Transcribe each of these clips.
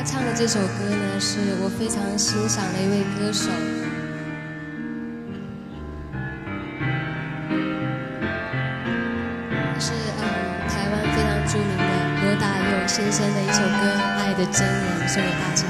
他唱的这首歌呢，是我非常欣赏的一位歌手，是呃台湾非常著名的罗大佑先生的一首歌《爱的真言》，送给大家。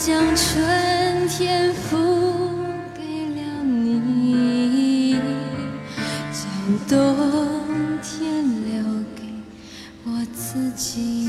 将春天付给了你，将冬天留给我自己。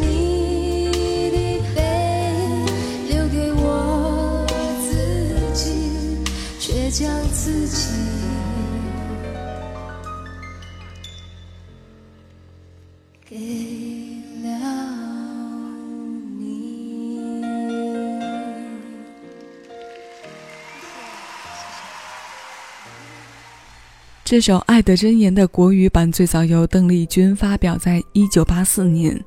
你的背留给我自己却将自己给了你这首爱的箴言的国语版最早由邓丽君发表在一九八四年。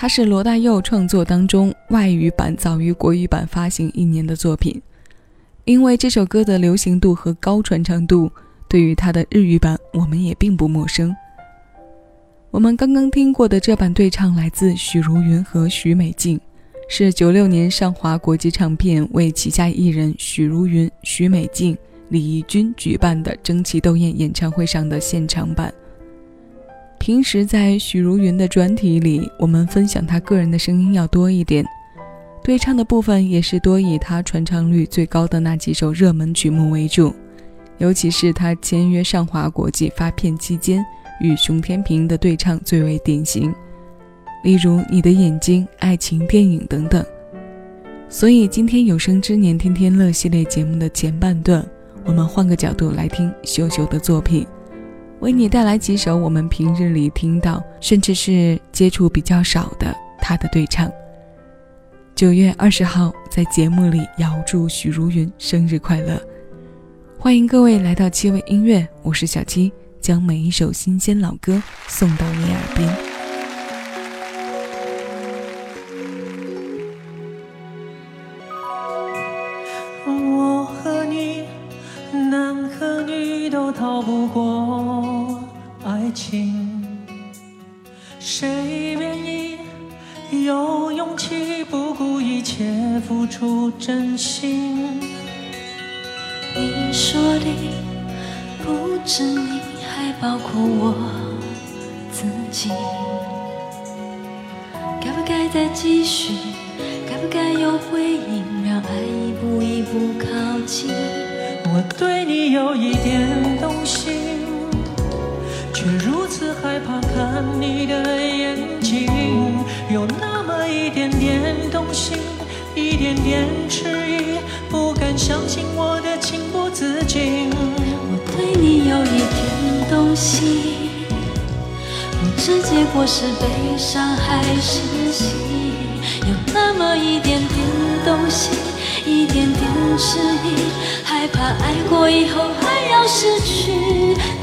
它是罗大佑创作当中外语版早于国语版发行一年的作品。因为这首歌的流行度和高传唱度，对于它的日语版我们也并不陌生。我们刚刚听过的这版对唱来自许茹芸和许美静，是九六年上华国际唱片为旗下艺人许茹芸、许美静。李翊君举办的争奇斗艳演唱会上的现场版。平时在许茹芸的专题里，我们分享她个人的声音要多一点，对唱的部分也是多以她传唱率最高的那几首热门曲目为主。尤其是她签约上华国际发片期间，与熊天平的对唱最为典型，例如《你的眼睛》《爱情电影》等等。所以今天有生之年天天乐系列节目的前半段。我们换个角度来听秀秀的作品，为你带来几首我们平日里听到，甚至是接触比较少的他的对唱。九月二十号，在节目里遥祝许茹芸生日快乐！欢迎各位来到七味音乐，我是小七，将每一首新鲜老歌送到你耳边。逃包括我自己。该不该再继续？该不该有回应？让爱一步一步靠近？我对你有一点动心，却如此害怕看你的眼睛，有那么一点点动心，一点点迟疑，不敢相信我的情不自禁。我对你有一点动心，不知结果是悲伤还是喜，有那么一点点动心。一点点迟疑，害怕爱过以后还要失去，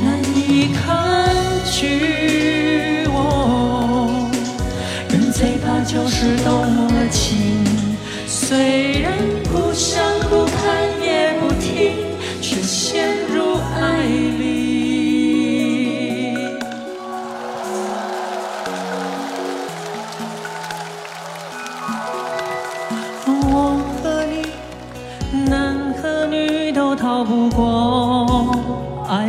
难以抗拒。我人最怕就是动了情，虽然不想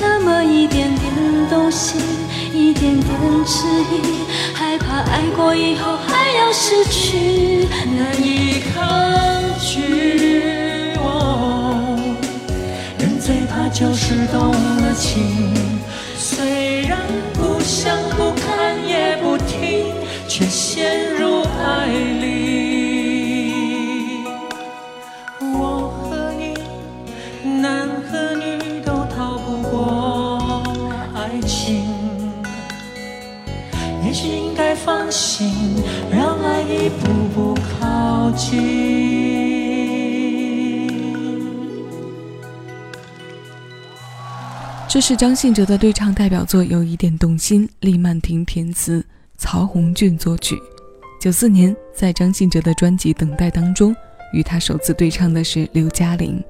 那么一点点动心。一点点迟疑，害怕爱过以后还要失去，难以抗拒。哦人最怕就是动了情，虽然不想不看也不听，却陷入放心，让爱一步步靠近。这是张信哲的对唱代表作，有一点动心。李曼婷填词，曹红俊作曲。九四年，在张信哲的专辑《等待》当中，与他首次对唱的是刘嘉玲。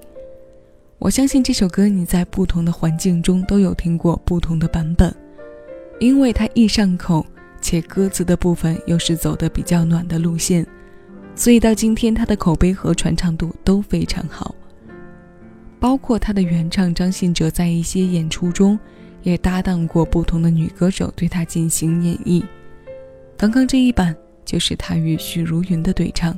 我相信这首歌你在不同的环境中都有听过不同的版本，因为它易上口。且歌词的部分又是走的比较暖的路线，所以到今天他的口碑和传唱度都非常好。包括他的原唱张信哲在一些演出中也搭档过不同的女歌手对他进行演绎。刚刚这一版就是他与许茹芸的对唱。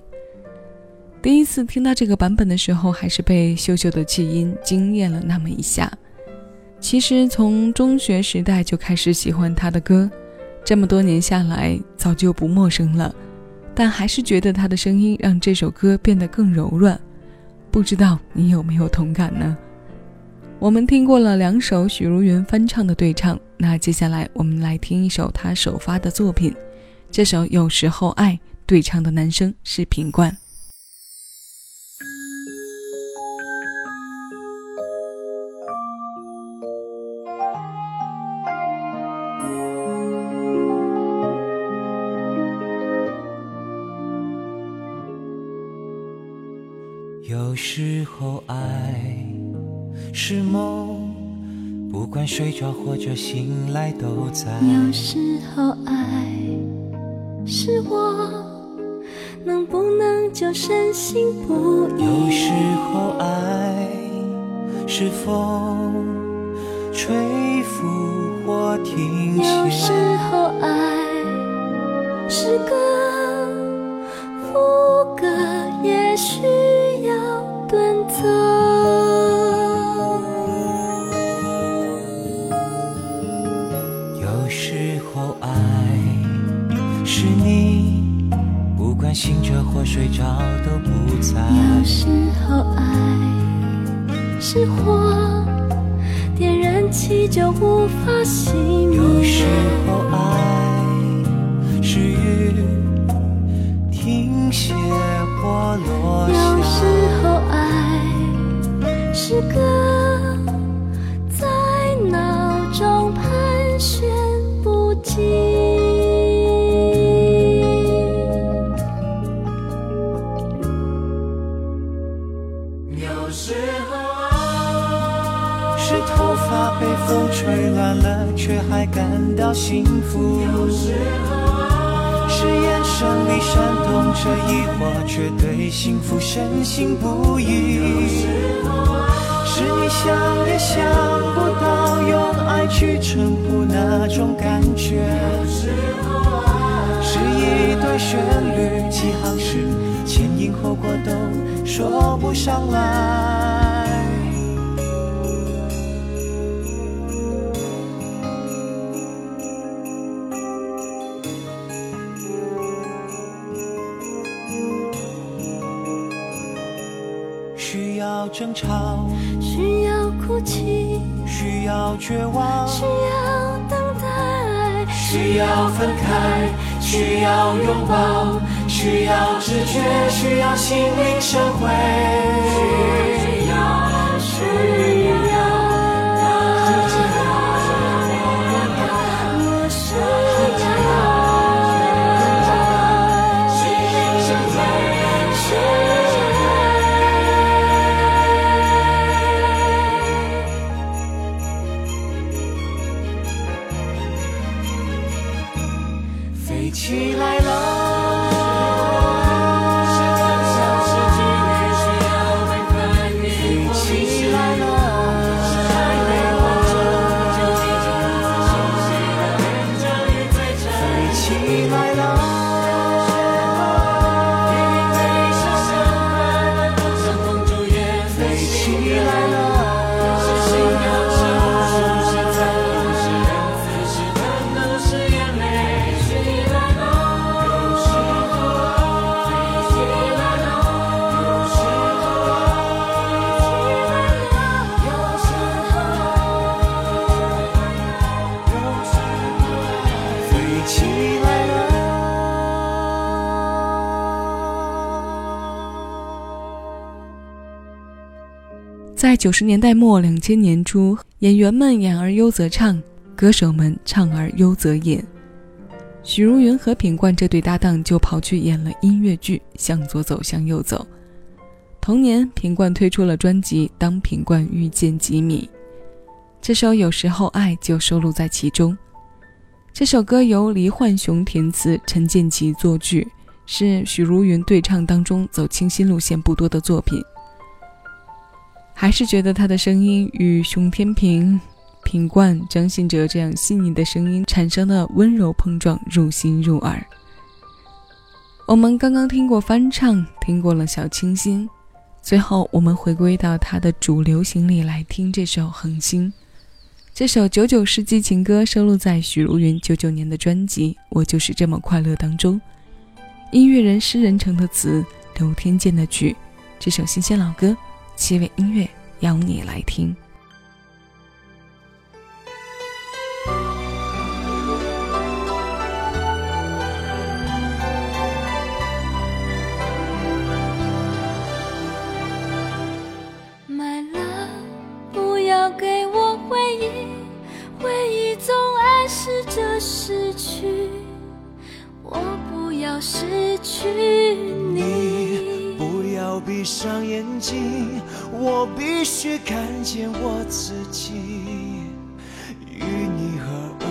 第一次听到这个版本的时候，还是被秀秀的气音惊艳了那么一下。其实从中学时代就开始喜欢他的歌。这么多年下来，早就不陌生了，但还是觉得他的声音让这首歌变得更柔软。不知道你有没有同感呢？我们听过了两首许茹芸翻唱的对唱，那接下来我们来听一首她首发的作品。这首《有时候爱》对唱的男生是品冠。睡着或者醒来都在。有时候爱是我，能不能就深信不疑？有时候爱是风，吹拂或停有时。候爱是歌，副歌也需或睡着都不在。有时候爱是火，点燃起就无法熄灭有时。候爱是雨，停歇或落有时。候爱是歌，在脑中盘旋不尽。却还感到幸福。有时候是眼神里闪动着疑惑，却对幸福深信不疑。有时候是你想也想不到，用爱去称呼那种感觉。是一段旋律，几行诗，前因后果都说不上来。需要争吵，需要哭泣，需要绝望，需要等待，需要分开，需要拥抱，需要直觉，需要心灵神会。起来了。在九十年代末、两千年初，演员们演而优则唱，歌手们唱而优则演。许茹芸和品冠这对搭档就跑去演了音乐剧《向左走，向右走》。同年，品冠推出了专辑《当品冠遇见吉米》，这首《有时候爱》就收录在其中。这首歌由黎焕雄填词，陈建骐作曲，是许茹芸对唱当中走清新路线不多的作品。还是觉得他的声音与熊天平、品冠、张信哲这样细腻的声音产生的温柔碰撞，入心入耳。我们刚刚听过翻唱，听过了小清新，最后我们回归到他的主流行里来听这首《恒星》。这首九九世纪情歌收录在许茹芸九九年的专辑《我就是这么快乐》当中。音乐人施仁成的词，刘天健的曲，这首新鲜老歌。七味音乐邀你来听。睛，我必须看见我自己与你合二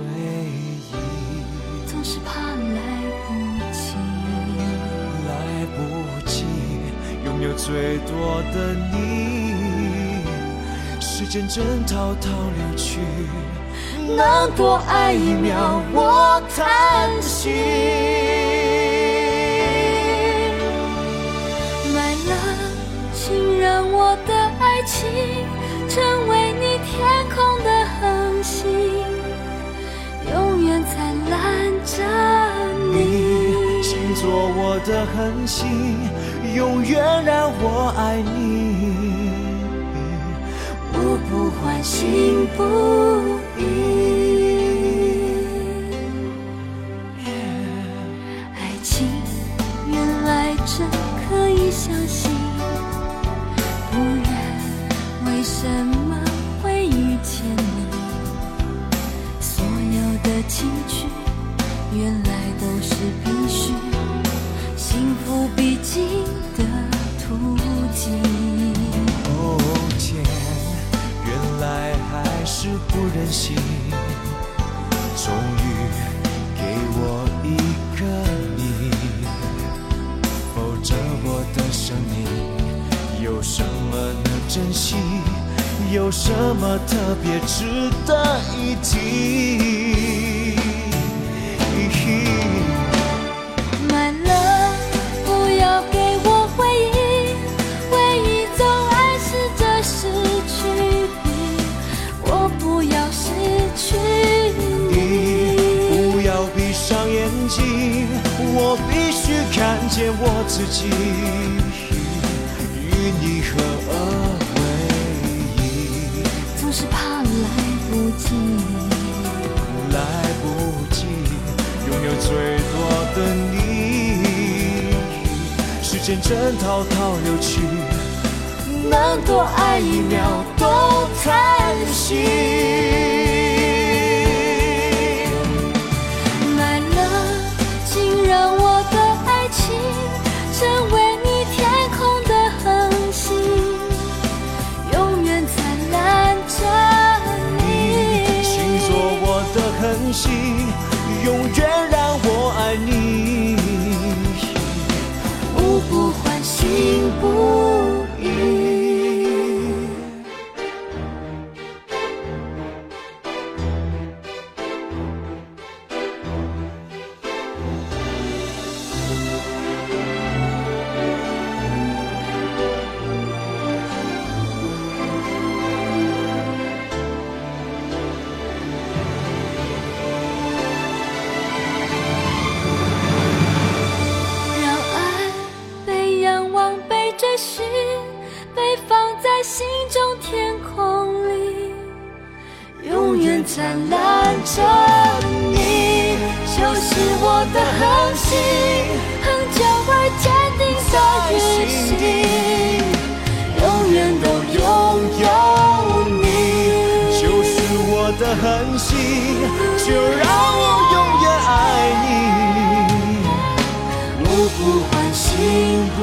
为一。总是怕来不及，来不及拥有最多的你，时间正滔滔流去，能多爱一秒，我叹息。让我的爱情成为你天空的恒星，永远灿烂着你。请做我的恒星，永远让我爱你，我不换，心不移。真心，终于给我一个你，否则我的生命有什么能珍惜？有什么特别值得一提？我必须看见我自己与你合而为一。总是怕来不及，来不及拥有最多的你，时间正滔滔流去，能多爱一秒都叹息。就让我永远爱你。我不换，心不